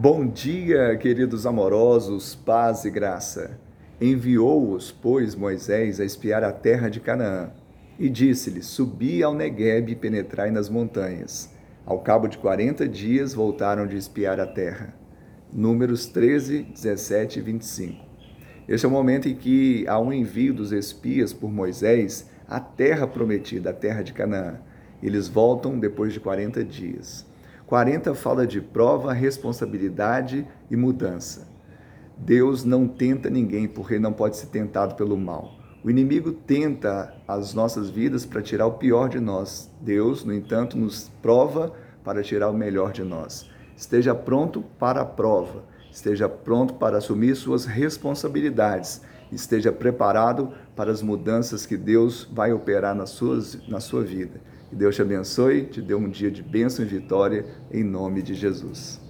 Bom dia, queridos amorosos, paz e graça. Enviou-os, pois, Moisés a espiar a terra de Canaã, e disse-lhes: Subi ao Negueb e penetrai nas montanhas. Ao cabo de quarenta dias voltaram de espiar a terra. Números 13, 17 e 25. Este é o momento em que há um envio dos espias por Moisés à terra prometida, a terra de Canaã. Eles voltam depois de 40 dias. 40 fala de prova, responsabilidade e mudança. Deus não tenta ninguém porque não pode ser tentado pelo mal. O inimigo tenta as nossas vidas para tirar o pior de nós. Deus, no entanto, nos prova para tirar o melhor de nós. Esteja pronto para a prova, esteja pronto para assumir suas responsabilidades, esteja preparado para as mudanças que Deus vai operar nas suas, na sua vida. Que Deus te abençoe, te dê um dia de bênção e vitória, em nome de Jesus.